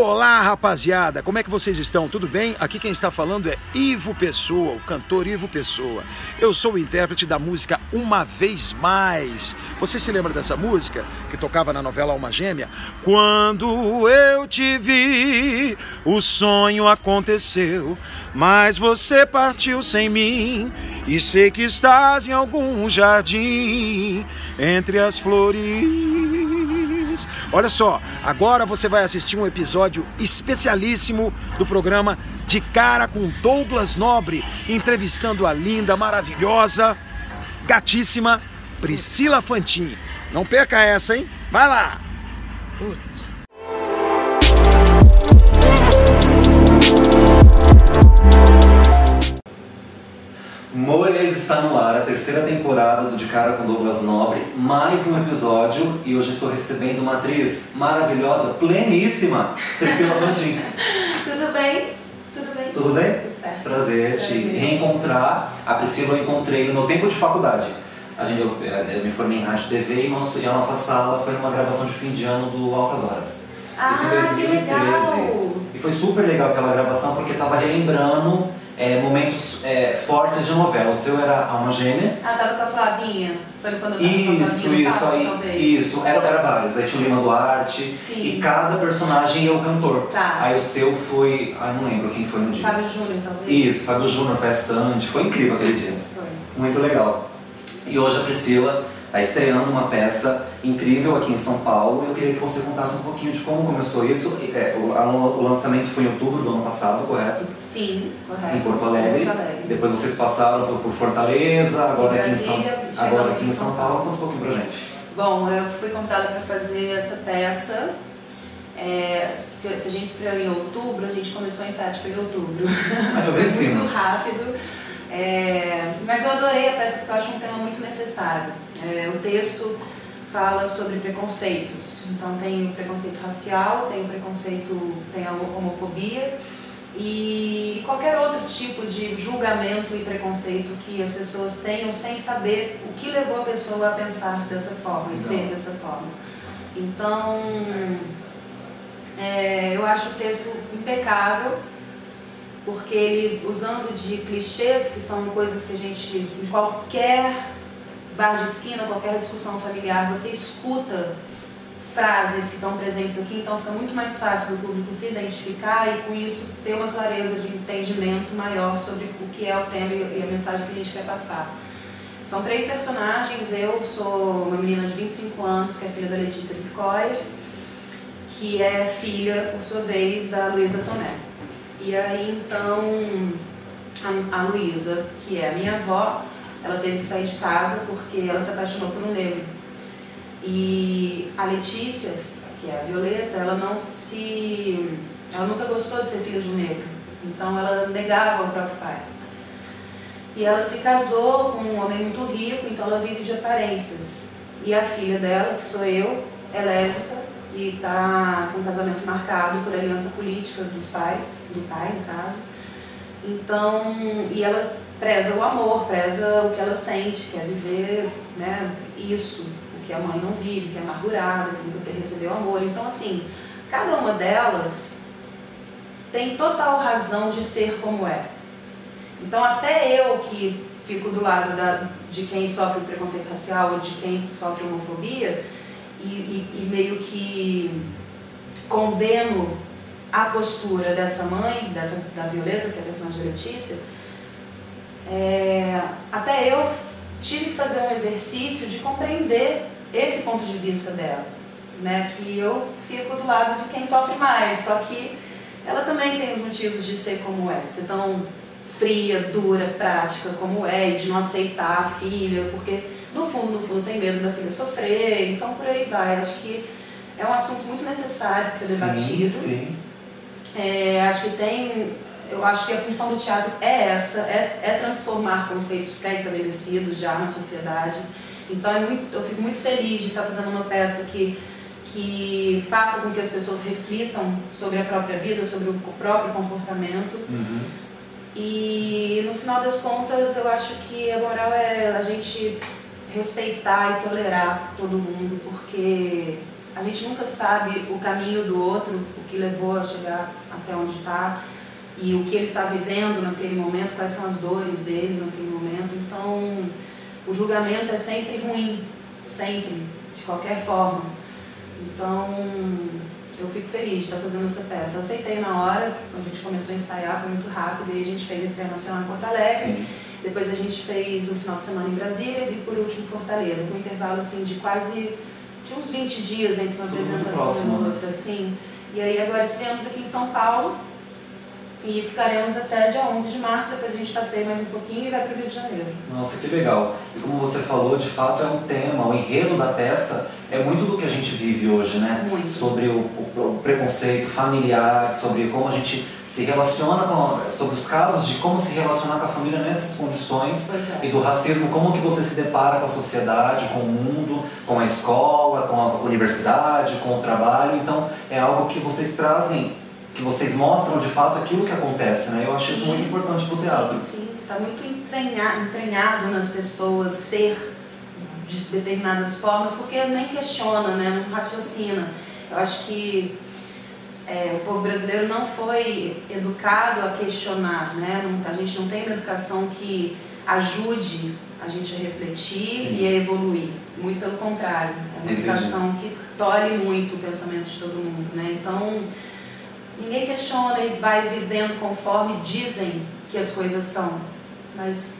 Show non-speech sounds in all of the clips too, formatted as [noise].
Olá, rapaziada! Como é que vocês estão? Tudo bem? Aqui quem está falando é Ivo Pessoa, o cantor Ivo Pessoa. Eu sou o intérprete da música Uma Vez Mais. Você se lembra dessa música que tocava na novela Alma Gêmea? Quando eu te vi, o sonho aconteceu, mas você partiu sem mim e sei que estás em algum jardim entre as flores. Olha só, agora você vai assistir um episódio especialíssimo do programa De Cara com Douglas Nobre, entrevistando a linda, maravilhosa, gatíssima Priscila Fantin. Não perca essa, hein? Vai lá! Putz. Mores está no ar, a terceira temporada do De Cara com Douglas Nobre, mais um episódio e hoje estou recebendo uma atriz maravilhosa, pleníssima, Priscila Fantin. [laughs] Tudo bem? Tudo bem? Tudo bem? Tudo certo. Prazer, Prazer. te reencontrar. A Priscila eu encontrei no meu tempo de faculdade. A gente, eu, eu me formei em rádio TV e, nosso, e a nossa sala foi numa gravação de fim de ano do Altas Horas. Ah, Isso em que 2013. legal! E foi super legal aquela gravação porque estava relembrando é, momentos é, fortes de novela. O seu era Alma Gêmea. Ah, tava com a Flavinha. Foi quando eu tava com a Isso, Flavinha, isso tava, aí. talvez. Isso, era, era vários. Aí tinha o Lima Duarte. Sim. E cada personagem é o cantor. Tá. Aí o seu foi. Ah, não lembro quem foi no dia. Fábio Júnior, talvez. Isso, Fábio Júnior, foi a Sandy. Foi incrível aquele dia. Foi. Muito legal. E hoje a Priscila está estreando uma peça incrível aqui em São Paulo. Eu queria que você contasse um pouquinho de como começou isso. É, o, a- lançamento foi em outubro do ano passado, correto? Sim, correto. Em Porto Alegre. Porto Alegre. Depois vocês passaram por, Fortaleza, agora Em aqui em São, agora aqui em São Paulo. Conta um pouquinho pra gente. Bom, eu fui convidada para fazer essa peça. É, se, se a gente estreou em outubro, a gente começou em 7 em outubro. Mas eu Foi muito rápido. É, mas eu adorei a peça porque eu acho um tema muito necessário. É, o texto fala sobre preconceitos. Então tem o preconceito racial, tem o preconceito, tem a homofobia e qualquer outro tipo de julgamento e preconceito que as pessoas tenham sem saber o que levou a pessoa a pensar dessa forma e ser dessa forma. Então, é, eu acho o texto impecável porque ele usando de clichês que são coisas que a gente em qualquer bar de esquina, qualquer discussão familiar, você escuta frases que estão presentes aqui, então fica muito mais fácil do público se identificar e com isso ter uma clareza de entendimento maior sobre o que é o tema e a mensagem que a gente quer passar. São três personagens, eu sou uma menina de 25 anos, que é filha da Letícia Vicória, que é filha, por sua vez, da Luísa Tomé. E aí então a, a Luísa, que é a minha avó, ela teve que sair de casa porque ela se apaixonou por um negro. E a Letícia, que é a Violeta, ela não se. Ela nunca gostou de ser filha de um negro. Então ela negava o próprio pai. E ela se casou com um homem muito rico, então ela vive de aparências. E a filha dela, que sou eu, é lésbica e está com um casamento marcado por aliança política dos pais, do pai no caso. Então, e ela preza o amor, preza o que ela sente, quer viver né, isso, o que a mãe não vive, que é amargurada, que nunca recebeu amor. Então, assim, cada uma delas tem total razão de ser como é. Então, até eu que fico do lado da, de quem sofre preconceito racial ou de quem sofre homofobia e, e, e meio que condeno a postura dessa mãe, dessa, da Violeta, que é a personagem da Letícia, é, até eu tive que fazer um exercício de compreender esse ponto de vista dela, né? Que eu fico do lado de quem sofre mais, só que ela também tem os motivos de ser como é, de ser tão fria, dura, prática como é, e de não aceitar a filha, porque no fundo, no fundo tem medo da filha sofrer, então por aí vai. Acho que é um assunto muito necessário de ser debatido. Sim, sim. É, acho que tem. Eu acho que a função do teatro é essa, é, é transformar conceitos pré-estabelecidos já na sociedade. Então é muito, eu fico muito feliz de estar fazendo uma peça que, que faça com que as pessoas reflitam sobre a própria vida, sobre o próprio comportamento. Uhum. E no final das contas eu acho que a moral é a gente respeitar e tolerar todo mundo, porque a gente nunca sabe o caminho do outro, o que levou a chegar até onde está e o que ele está vivendo naquele momento, quais são as dores dele naquele momento. Então, o julgamento é sempre ruim, sempre, de qualquer forma. Então, eu fico feliz de estar fazendo essa peça. Eu aceitei na hora, a gente começou a ensaiar, foi muito rápido, e a gente fez a estreia nacional em Porto Alegre. Sim. Depois a gente fez um final de semana em Brasília e por último Fortaleza, com um intervalo assim de quase de uns 20 dias entre uma apresentação e outra, assim. E aí agora estreamos aqui em São Paulo e ficaremos até dia 11 de março, depois a gente passeia mais um pouquinho e vai para o Rio de Janeiro. Nossa, que legal. E como você falou, de fato é um tema, o enredo da peça é muito do que a gente vive hoje, né? Muito. Sobre o, o, o preconceito familiar, sobre como a gente se relaciona com, sobre os casos de como se relacionar com a família nessas condições é. e do racismo, como que você se depara com a sociedade, com o mundo, com a escola, com a universidade, com o trabalho. Então é algo que vocês trazem, que vocês mostram de fato aquilo que acontece, né? Eu acho isso muito importante para o teatro. Sim, está muito entranhado, entranhado nas pessoas ser de determinadas formas, porque nem questiona, né, não raciocina. Eu acho que é, o povo brasileiro não foi educado a questionar, né? Não, a gente não tem uma educação que ajude a gente a refletir Sim. e a evoluir. Muito pelo contrário, é uma educação que tolhe muito o pensamento de todo mundo, né? Então, ninguém questiona e vai vivendo conforme dizem que as coisas são. Mas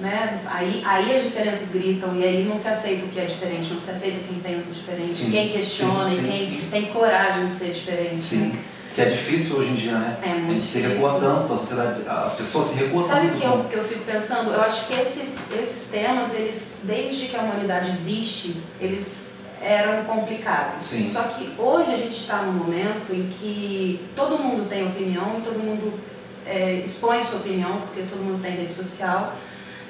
né? Aí, aí as diferenças gritam e aí não se aceita o que é diferente, não se aceita quem pensa diferente, sim, quem questiona sim, sim, e quem tem coragem de ser diferente. Sim. Né? Que é difícil hoje em dia, né? É muito a gente se recua tanto, a sociedade, as pessoas se recuam Sabe o que eu, que eu fico pensando? Eu acho que esses, esses temas, eles, desde que a humanidade existe, eles eram complicados. Sim. Só que hoje a gente está num momento em que todo mundo tem opinião e todo mundo é, expõe sua opinião, porque todo mundo tem rede social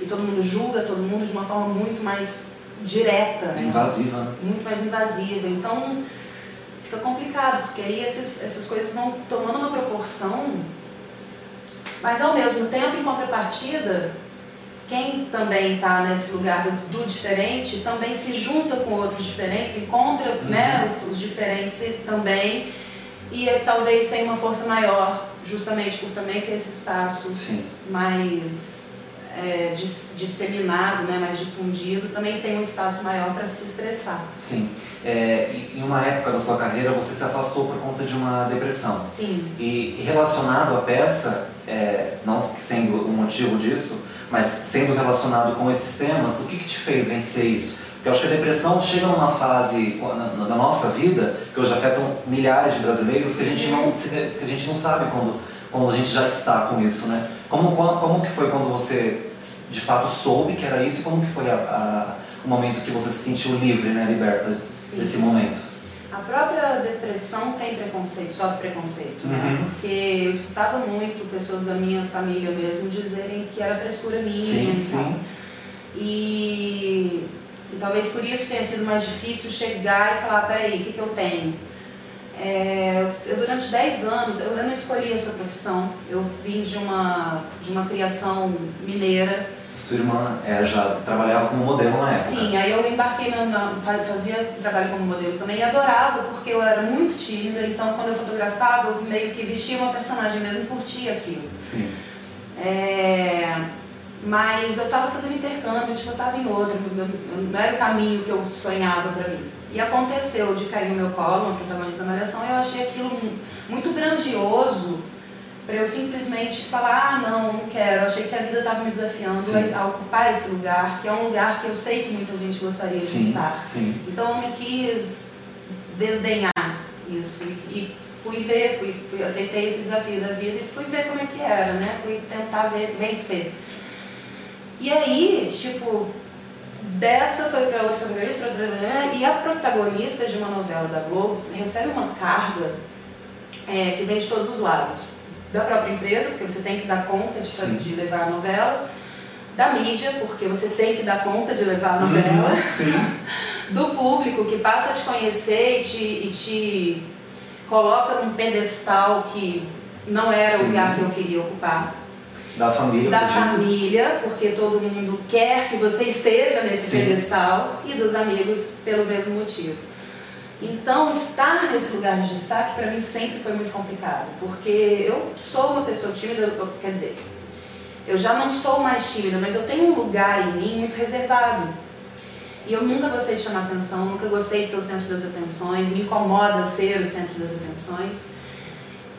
e todo mundo julga todo mundo de uma forma muito mais direta, né? invasiva, muito mais invasiva. Então fica complicado porque aí esses, essas coisas vão tomando uma proporção, mas ao mesmo tempo, em contrapartida, quem também está nesse lugar do, do, diferente também se junta com outros diferentes, encontra uhum. né, os, os diferentes também e talvez tenha uma força maior, justamente por também ter esse espaço Sim. mais é, disseminado, né, mais difundido, também tem um espaço maior para se expressar. Sim. É, em uma época da sua carreira, você se afastou por conta de uma depressão. Sim. E, relacionado à peça, é, não sendo o motivo disso, mas sendo relacionado com esses temas, o que, que te fez vencer isso? Porque eu acho que a depressão chega numa fase na, na nossa vida que hoje afetam milhares de brasileiros que a gente não, que a gente não sabe quando, quando a gente já está com isso, né? Como, como que foi quando você de fato soube que era isso e como que foi a, a, o momento que você se sentiu livre, né, liberta desse momento? A própria depressão tem preconceito, sofre preconceito, né? uhum. né? Porque eu escutava muito pessoas da minha família mesmo dizerem que era frescura minha sim, sim. E, e talvez por isso tenha sido mais difícil chegar e falar, peraí, o que, que eu tenho? É, eu durante 10 anos, eu não escolhi essa profissão, eu vim de uma, de uma criação mineira. Sua irmã é, já trabalhava como modelo na época? Sim, aí eu embarquei, na, na, fazia trabalho como modelo também e adorava porque eu era muito tímida, então quando eu fotografava eu meio que vestia uma personagem mesmo, curtia aquilo. Sim. É, mas eu estava fazendo intercâmbio, tipo, eu estava em outro, não era o caminho que eu sonhava para mim. E aconteceu de cair no meu colo, uma protagonista da malhação, e eu achei aquilo muito grandioso para eu simplesmente falar, ah, não, não quero. Achei que a vida estava me desafiando sim. a ocupar esse lugar, que é um lugar que eu sei que muita gente gostaria sim, de estar. Sim. Então eu não quis desdenhar isso e fui ver, fui, fui, aceitei esse desafio da vida e fui ver como é que era, né? Fui tentar ver, vencer. E aí, tipo, dessa foi para outra protagonista, e a protagonista de uma novela da Globo recebe uma carga é, que vem de todos os lados. Da própria empresa, porque você tem que dar conta de, de, levar a novela, da mídia, porque você tem que dar conta de levar a uhum, novela, uhum, [laughs] do público que passa a te conhecer e te, e te coloca num pedestal que não era sim. o lugar que eu queria ocupar. Da família. Da família, porque todo mundo quer que você esteja nesse Sim. pedestal, e dos amigos pelo mesmo motivo. Então, estar nesse lugar de destaque para mim sempre foi muito complicado, porque eu sou uma pessoa tímida, quer dizer, eu já não sou mais tímida, mas eu tenho um lugar em mim muito reservado. E eu nunca gostei de chamar atenção, nunca gostei de ser o centro das atenções, me incomoda ser o centro das atenções.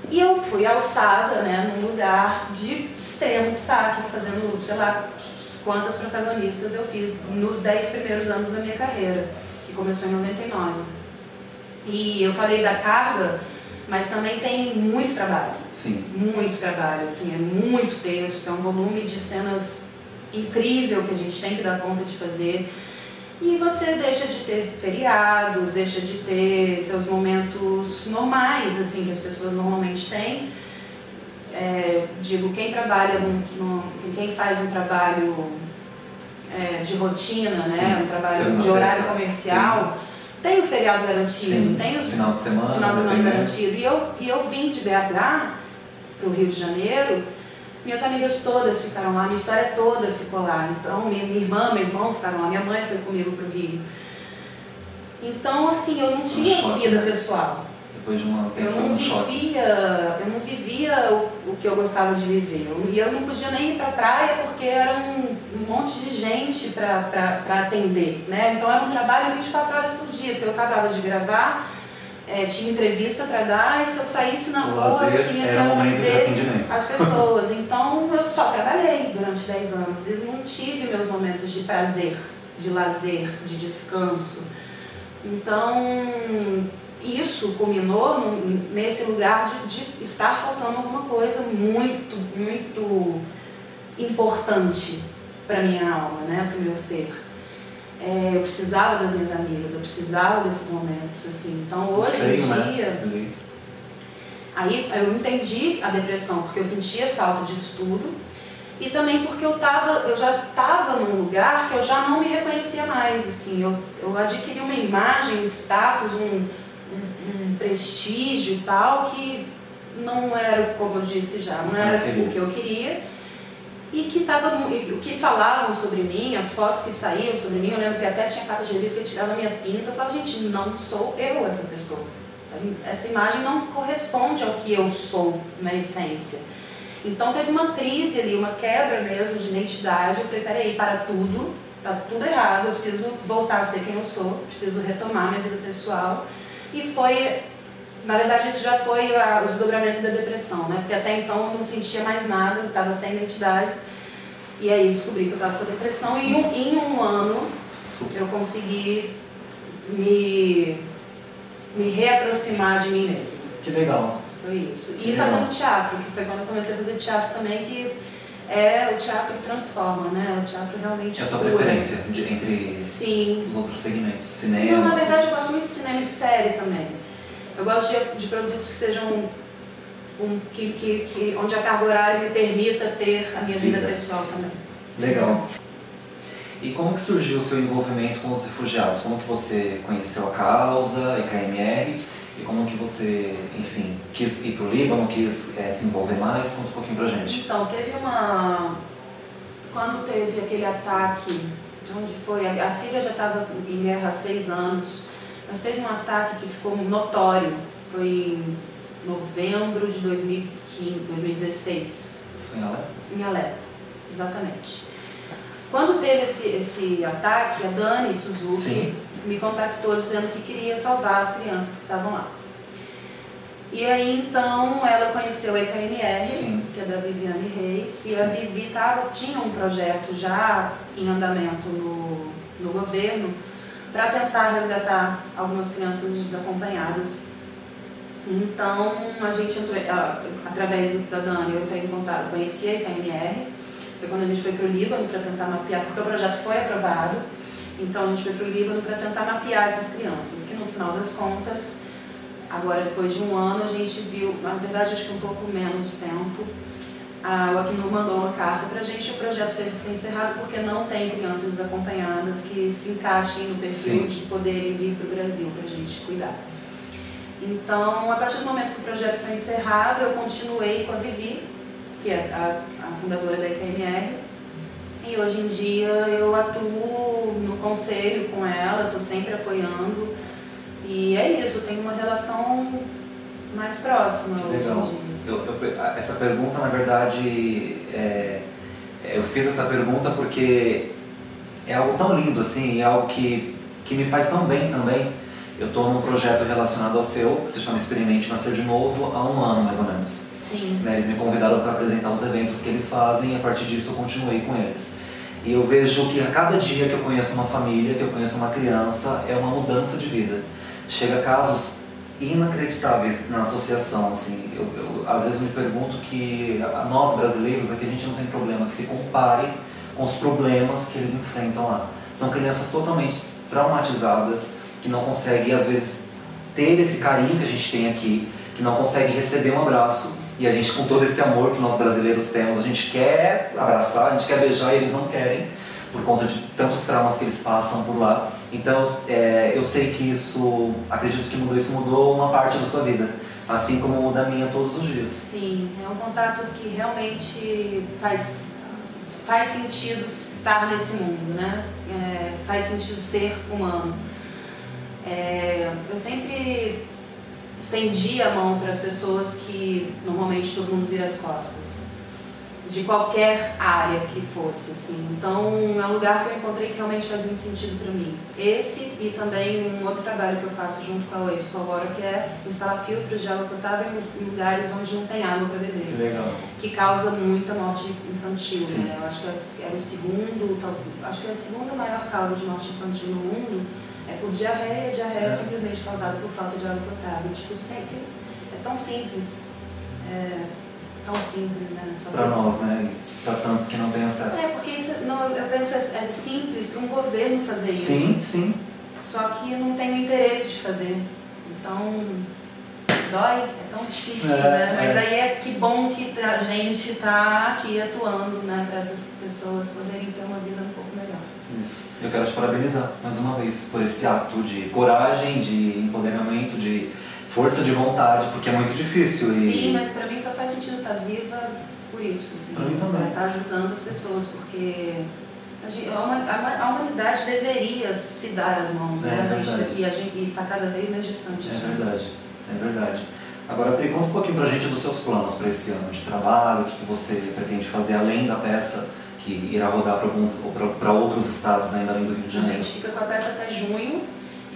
E eu fui alçada né, num lugar de extremo destaque, fazendo, sei lá, quantas protagonistas eu fiz nos 10 primeiros anos da minha carreira, que começou em 99. E eu falei da carga, mas também tem muito trabalho. Sim. Muito trabalho, assim, é muito texto, é um volume de cenas incrível que a gente tem que dar conta de fazer. E você deixa de ter feriados, deixa de ter seus momentos normais, assim, que as pessoas normalmente têm. É, digo, quem trabalha, no, quem faz um trabalho é, de rotina, né, um trabalho de horário comercial, Sim. Tem o feriado garantido, Sim. tem o final de semana, final de semana garantido. E eu, e eu vim de BH para o Rio de Janeiro minhas amigas todas ficaram lá, minha história toda ficou lá. Então, minha, minha irmã, meu irmão ficaram lá, minha mãe foi comigo para o Rio. Então, assim, eu não tinha vida né? pessoal. Depois de uma eu não vivia, eu não vivia o, o, que eu gostava de viver. E eu, eu, não podia nem ir para a praia porque era um, um monte de gente para atender, né? Então era um trabalho 24 horas por dia, porque eu acabava de gravar, é, tinha entrevista para dar e se eu saísse na rua eu tinha que atender as pessoas. Então eu só trabalhei durante 10 anos e não tive meus momentos de prazer, de lazer, de descanso. Então isso culminou nesse lugar de, de estar faltando alguma coisa muito, muito importante para minha alma, né, para o meu ser. É, eu precisava das minhas amigas, eu precisava desses momentos, assim. Então hoje Sei, em né? dia. Aí eu entendi a depressão, porque eu sentia falta disso tudo. E também porque eu, tava, eu já estava num lugar que eu já não me reconhecia mais. Assim, eu, eu adquiri uma imagem, um status, um, um, prestígio e tal, que não era, como eu disse já, não era o que eu queria e que, tava, o que falavam sobre mim, as fotos que saíam sobre mim, eu lembro que até tinha capa de revista que tirava minha pinta, eu falava, gente, não sou eu essa pessoa. Essa imagem não corresponde ao que eu sou na essência. Então teve uma crise ali, uma quebra mesmo de identidade. Eu falei, peraí, para tudo, tá tudo errado, eu preciso voltar a ser quem eu sou, preciso retomar minha vida pessoal. E foi, na verdade, isso já foi a, o desdobramento da depressão, né? Porque até então eu não sentia mais nada, estava sem identidade. E aí descobri que eu estava com depressão e um, em um ano eu consegui me, me reaproximar de mim mesma. Que legal. Foi isso. E fazendo teatro, que foi quando eu comecei a fazer teatro também, que é o teatro transforma, né? O teatro realmente. É a sua cura. preferência de, entre Sim. os outros segmentos? Cinema? Sim, na verdade eu gosto muito de cinema de série também. Eu gosto de, de produtos que sejam um, que, que, que, onde a carga horária me permita ter a minha vida, vida pessoal também. Legal. E como que surgiu o seu envolvimento com os refugiados? Como que você conheceu a causa, EKMR, e como que você, enfim, quis ir para o Líbano, quis é, se envolver mais? Conta um pouquinho pra gente. Então, teve uma... Quando teve aquele ataque, onde foi? A Síria já estava em guerra há seis anos, mas teve um ataque que ficou notório, foi em novembro de 2015, 2016. Foi em Alepo? Em Alepo, exatamente. Quando teve esse, esse ataque, a Dani Suzuki Sim. Me contactou dizendo que queria salvar as crianças que estavam lá. E aí então ela conheceu a EKMR, Sim. que é da Viviane Reis, e Sim. a Vivi tava, tinha um projeto já em andamento no, no governo para tentar resgatar algumas crianças desacompanhadas então, a gente entrou, através do, da Dani, eu entrei em contato, conheci a IKMR, foi quando a gente foi para o Líbano para tentar mapear, porque o projeto foi aprovado, então a gente foi para o Líbano para tentar mapear essas crianças, que no final das contas, agora depois de um ano, a gente viu, na verdade acho que um pouco menos tempo, a, o Acnur mandou uma carta para a gente e o projeto teve que ser encerrado porque não tem crianças acompanhadas que se encaixem no perfil Sim. de poderem vir para o Brasil para a gente cuidar. Então, a partir do momento que o projeto foi encerrado, eu continuei com a Vivi, que é a, a fundadora da IKMR, e hoje em dia eu atuo no conselho com ela, estou sempre apoiando E é isso, tem uma relação mais próxima Que hoje legal. em dia. Eu- eu- essa pergunta, na verdade, é, eu fiz essa pergunta porque é algo tão lindo assim, é algo que, que me faz tão bem também. Eu estou num projeto relacionado ao seu, que se chama Experimente Nascer de Novo, há um ano mais ou menos. Sim. né, Eles me convidaram para apresentar os eventos que eles fazem e a partir disso eu continuei com eles. E eu vejo que a cada dia que eu conheço uma família, que eu conheço uma criança, é uma mudança de vida. Chega casos inacreditáveis na associação, assim. Eu, eu, às vezes me pergunto que nós brasileiros aqui a gente não tem problema que se compare com os problemas que eles enfrentam lá. São crianças totalmente traumatizadas, que não conseguem às vezes ter esse carinho que a gente tem aqui, que não conseguem receber um abraço e a gente com todo esse amor que nós brasileiros temos, a gente quer abraçar, a gente quer beijar e eles não querem por conta de tantos traumas que eles passam por lá. Então é, eu sei que isso, acredito que mudou, isso mudou uma parte da sua vida, assim como muda a minha todos os dias. Sim, é um contato que realmente faz, faz sentido estar nesse mundo, né? É, faz sentido ser humano. É, eu sempre estendi a mão para as pessoas que normalmente todo mundo vira as costas, de qualquer área que fosse, assim. Então é um lugar que eu encontrei que realmente faz muito sentido para mim. Esse e também um outro trabalho que eu faço junto com a Oasis agora, que é instalar filtros de água potável em lugares onde não tem água para beber legal. que causa muita morte infantil, Sim. né? Eu acho que é é o segundo, acho que é a segunda maior causa de morte infantil no mundo é por diarreia, diarreia É. é simplesmente causada por falta de água potável. Tipo, sempre é tão simples, é tão simples, né? Para nós, né? Para tantos que não têm É, acesso. porque isso, não, eu penso, é é simples para um governo fazer isso. Sim, sim. Só que não tem o interesse de fazer. Então, dói, é tão difícil, É, né? Mas é. aí é que bom que a gente está aqui atuando, né? Para essas pessoas poderem ter uma vida um pouco melhor. Isso. Eu quero te parabenizar mais uma vez por esse ato de coragem, de empoderamento, de força de vontade, porque é muito difícil. E... Sim, mas para mim só faz sentido estar viva por isso. Assim, Pra mim também. Estar ajudando as pessoas, porque a, gente- a huma- a- a humanidade deveria se dar as mãos, É né? A gente, e a gente está cada vez mais distante É disso. verdade, é verdade. Agora, Pri, conta um pouquinho pra gente dos seus planos para esse ano de trabalho, o que, que você pretende fazer além da peça que irá rodar para alguns para outros estados ainda além do Rio de A Janeiro. gente fica com a peça até junho.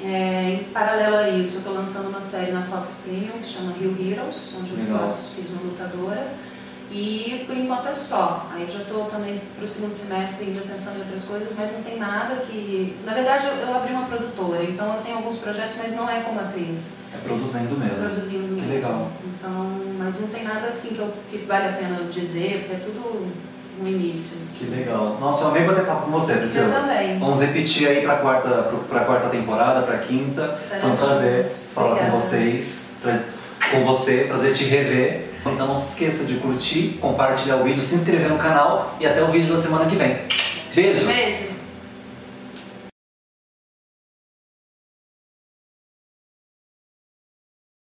É, em paralelo a isso, eu estou lançando uma série na Fox Premium que chama Rio Heroes, onde eu Legal. faço, fiz uma lutadora. E por enquanto é só. Aí eu já estou também para o segundo semestre ainda pensando em outras coisas, mas não tem nada que. Na verdade, eu, eu abri uma produtora, então eu tenho alguns projetos, mas não é como atriz, É produzindo é mesmo. produzindo Que mesmo. legal. Então, mas não tem nada assim que, eu, que vale a pena dizer, porque é tudo no início. Que assim. legal. Nossa, eu amei bater papo com você, Eu Priscila. também. Vamos repetir aí para a quarta, pra quarta temporada, para quinta. Foi um prazer falar com vocês, pra- com você, prazer te rever. Então não se esqueça de curtir, compartilhar o vídeo, se inscrever no canal e até o vídeo da semana que vem. Beijo! Beijo.